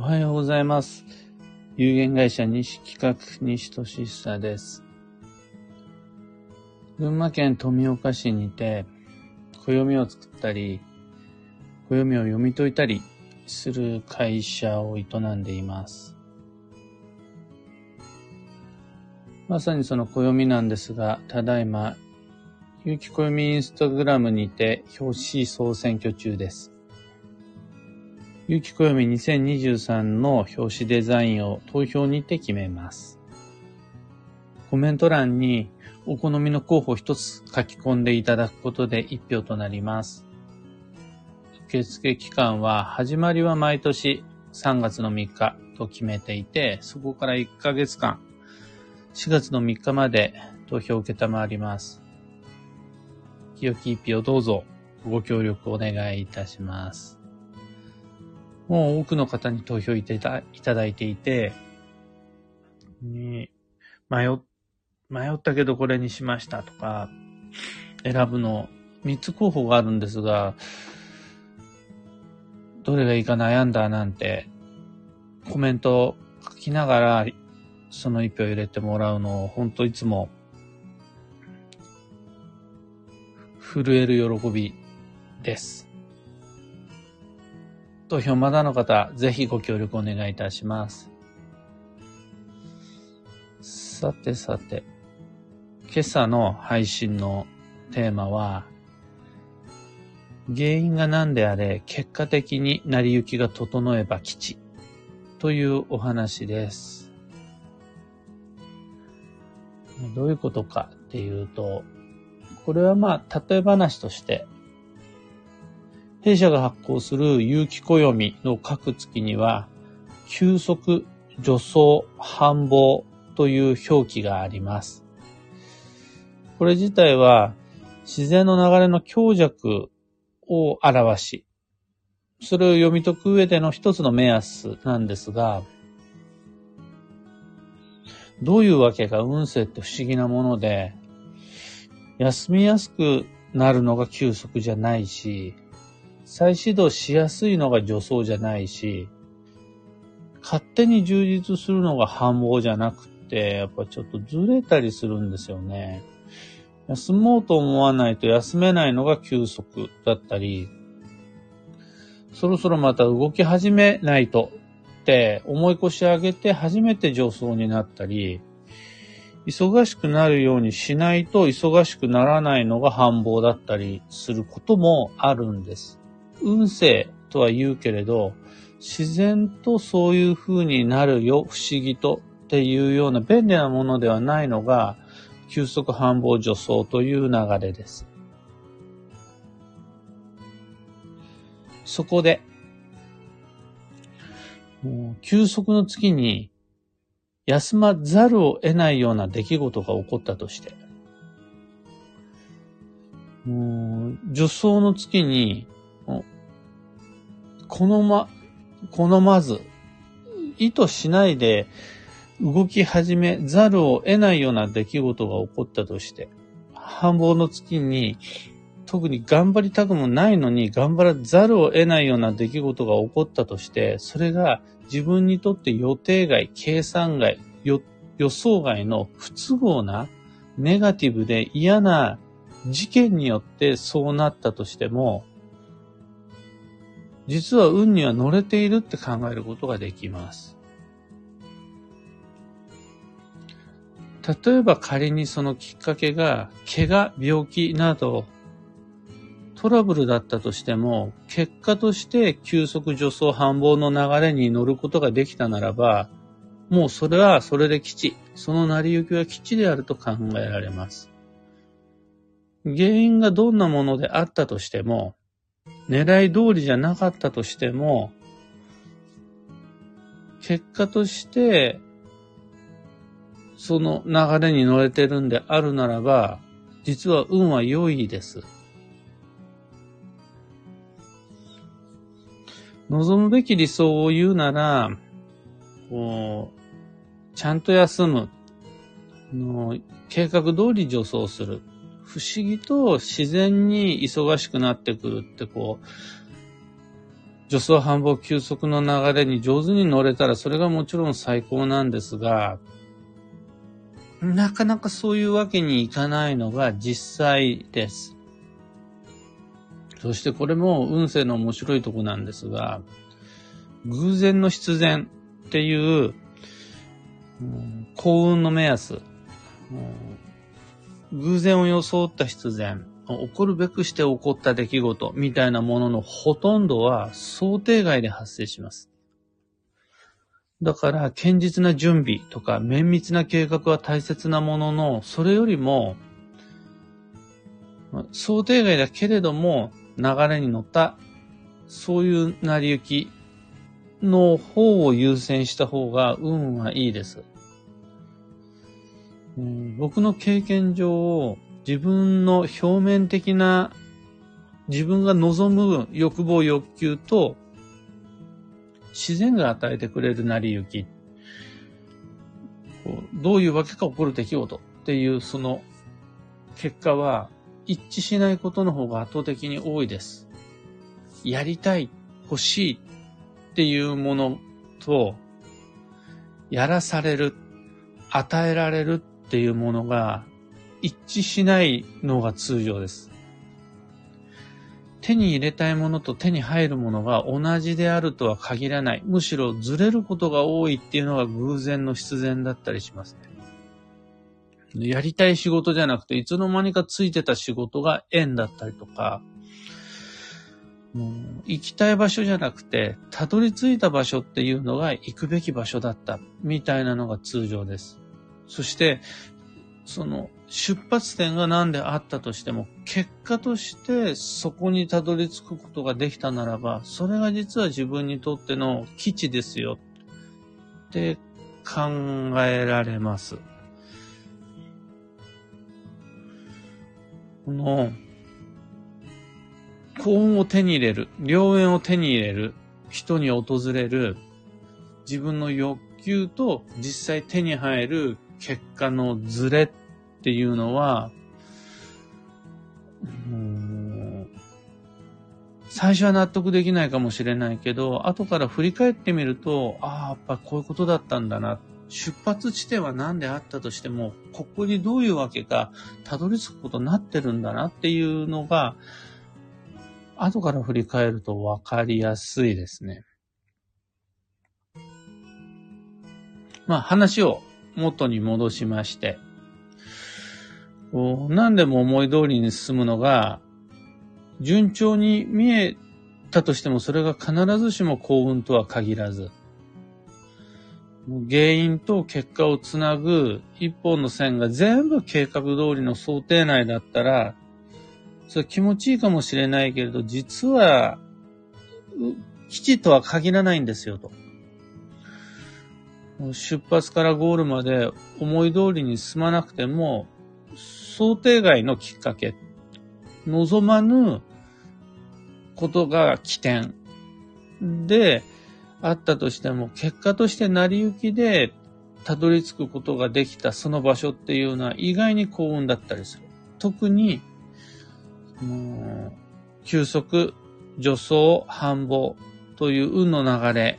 おはようございます。有限会社西企画西俊久です。群馬県富岡市にて、暦を作ったり、暦を読み解いたりする会社を営んでいます。まさにその暦なんですが、ただいま、有機暦インスタグラムにて表紙総選挙中です。有機暦2023の表紙デザインを投票にて決めます。コメント欄にお好みの候補一つ書き込んでいただくことで一票となります。受付期間は始まりは毎年3月の3日と決めていて、そこから1ヶ月間、4月の3日まで投票を受けたまわります。清き一票どうぞご協力お願いいたします。もう多くの方に投票いただいただいていて、に迷っ、迷ったけどこれにしましたとか、選ぶの3つ候補があるんですが、どれがいいか悩んだなんてコメント書きながらその一票入れてもらうのを本当いつも震える喜びです。投票まだの方、ぜひご協力お願いいたします。さてさて、今朝の配信のテーマは、原因が何であれ、結果的に成り行きが整えば吉というお話です。どういうことかっていうと、これはまあ、例え話として、弊社が発行する有機暦の各月には、休息、助走、繁忙という表記があります。これ自体は自然の流れの強弱を表し、それを読み解く上での一つの目安なんですが、どういうわけか運勢って不思議なもので、休みやすくなるのが休息じゃないし、再始動しやすいのが助走じゃないし、勝手に充実するのが繁忙じゃなくて、やっぱちょっとずれたりするんですよね。休もうと思わないと休めないのが休息だったり、そろそろまた動き始めないとって思い越し上げて初めて助走になったり、忙しくなるようにしないと忙しくならないのが繁忙だったりすることもあるんです。運勢とは言うけれど、自然とそういう風になるよ、不思議とっていうような便利なものではないのが、休息繁忙助走という流れです。そこで、もう休息の月に休まざるを得ないような出来事が起こったとして、助走の月に、このま、好まず、意図しないで動き始めざるを得ないような出来事が起こったとして、繁忙の月に特に頑張りたくもないのに頑張らざるを得ないような出来事が起こったとして、それが自分にとって予定外、計算外、予想外の不都合な、ネガティブで嫌な事件によってそうなったとしても、実は運には乗れているって考えることができます。例えば仮にそのきっかけが、怪我、病気など、トラブルだったとしても、結果として休息助走繁忙の流れに乗ることができたならば、もうそれはそれで基地、その成り行きは基地であると考えられます。原因がどんなものであったとしても、狙い通りじゃなかったとしても、結果として、その流れに乗れてるんであるならば、実は運は良いです。望むべき理想を言うなら、こう、ちゃんと休む。の計画通り助走する。不思議と自然に忙しくなってくるってこう助走繁忙休息の流れに上手に乗れたらそれがもちろん最高なんですが、なかなかそういうわけにいかないのが実際です。そしてこれも運勢の面白いとこなんですが、偶然の必然っていう、うん、幸運の目安、うん、偶然を装った必然、起こるべくして起こった出来事みたいなもののほとんどは想定外で発生します。だから、堅実な準備とか綿密な計画は大切なものの、それよりも、想定外だけれども、流れに乗った、そういう成り行きの方を優先した方が運はいいです。僕の経験上、自分の表面的な自分が望む欲望欲求と自然が与えてくれる成り行き。どういうわけか起こる出来事っていうその結果は一致しないことの方が圧倒的に多いです。やりたい、欲しいっていうものと、やらされる、与えられるっていうものが一致しないのが通常です。手に入れたいものと手に入るものが同じであるとは限らない。むしろずれることが多いっていうのが偶然の必然だったりしますね。やりたい仕事じゃなくて、いつの間にかついてた仕事が縁だったりとか、もう行きたい場所じゃなくて、たどり着いた場所っていうのが行くべき場所だった、みたいなのが通常です。そして、その出発点が何であったとしても、結果としてそこにたどり着くことができたならば、それが実は自分にとっての基地ですよって考えられます。この、幸運を手に入れる、良縁を手に入れる、人に訪れる、自分の欲求と実際手に入る結果のズレっていうのは、最初は納得できないかもしれないけど、後から振り返ってみると、ああ、やっぱこういうことだったんだな。出発地点は何であったとしても、ここにどういうわけか、たどり着くことになってるんだなっていうのが、後から振り返ると分かりやすいですね。まあ話を元に戻しまして、何でも思い通りに進むのが、順調に見えたとしてもそれが必ずしも幸運とは限らず、原因と結果をつなぐ一本の線が全部計画通りの想定内だったら、それ気持ちいいかもしれないけれど、実は、基地とは限らないんですよと。出発からゴールまで思い通りに進まなくても、想定外のきっかけ、望まぬことが起点であったとしても、結果として成り行きでたどり着くことができたその場所っていうのは意外に幸運だったりする。特に、休息、助走、繁忙という運の流れ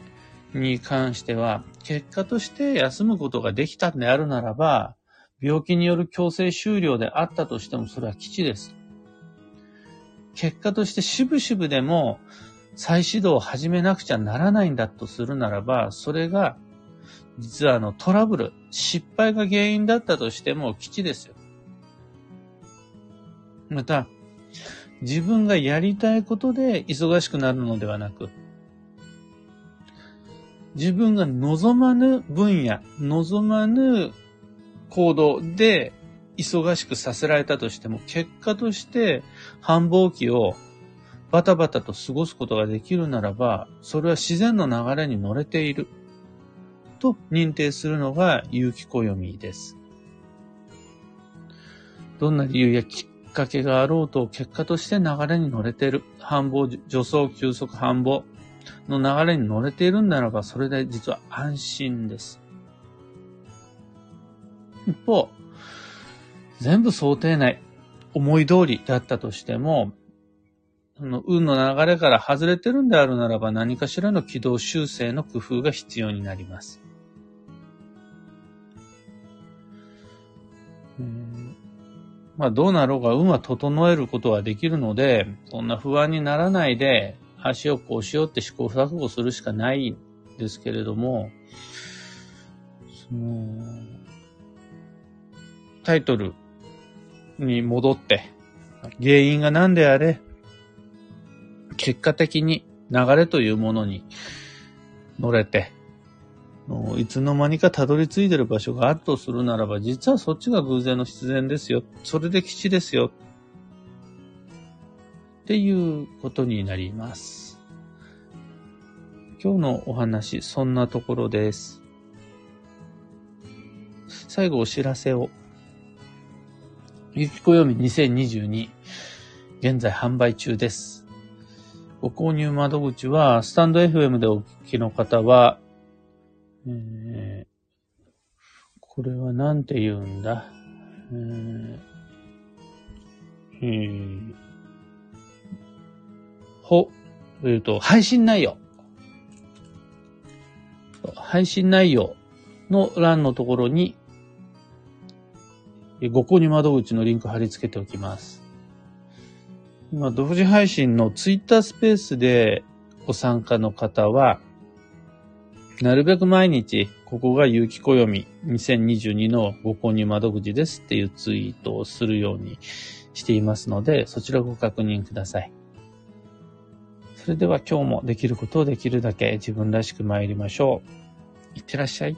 に関しては、結果として休むことができたんであるならば、病気による強制終了であったとしてもそれは基地です。結果として渋々でも再始動を始めなくちゃならないんだとするならば、それが実はあのトラブル、失敗が原因だったとしても基地ですよ。また、自分がやりたいことで忙しくなるのではなく、自分が望まぬ分野、望まぬ行動で忙しくさせられたとしても、結果として繁忙期をバタバタと過ごすことができるならば、それは自然の流れに乗れていると認定するのが有機暦です。どんな理由やきっかけがあろうと結果として流れに乗れている。繁忙、助走、休息、繁忙。の流れに乗れているんならば、それで実は安心です。一方、全部想定内、思い通りだったとしても、その運の流れから外れてるんであるならば何かしらの軌道修正の工夫が必要になります。まあどうなろうが運は整えることはできるので、そんな不安にならないで、足をこうしようって試行錯誤するしかないんですけれども、その、タイトルに戻って、原因が何であれ、結果的に流れというものに乗れて、いつの間にかたどり着いてる場所があるとするならば、実はそっちが偶然の必然ですよ。それで基地ですよ。っていうことになります。今日のお話、そんなところです。最後お知らせを。ゆきこよみ2022、現在販売中です。ご購入窓口は、スタンド FM でお聞きの方は、えー、これは何て言うんだ、えーえー、ほ、えっ、ー、と、配信内容。配信内容の欄のところに、ご購入窓口のリンク貼り付けておきます。今、同時配信のツイッタースペースでご参加の方は、なるべく毎日、ここが有機暦2022のご購入窓口ですっていうツイートをするようにしていますので、そちらご確認ください。それでは今日もできることをできるだけ自分らしく参りましょう。いってらっしゃい。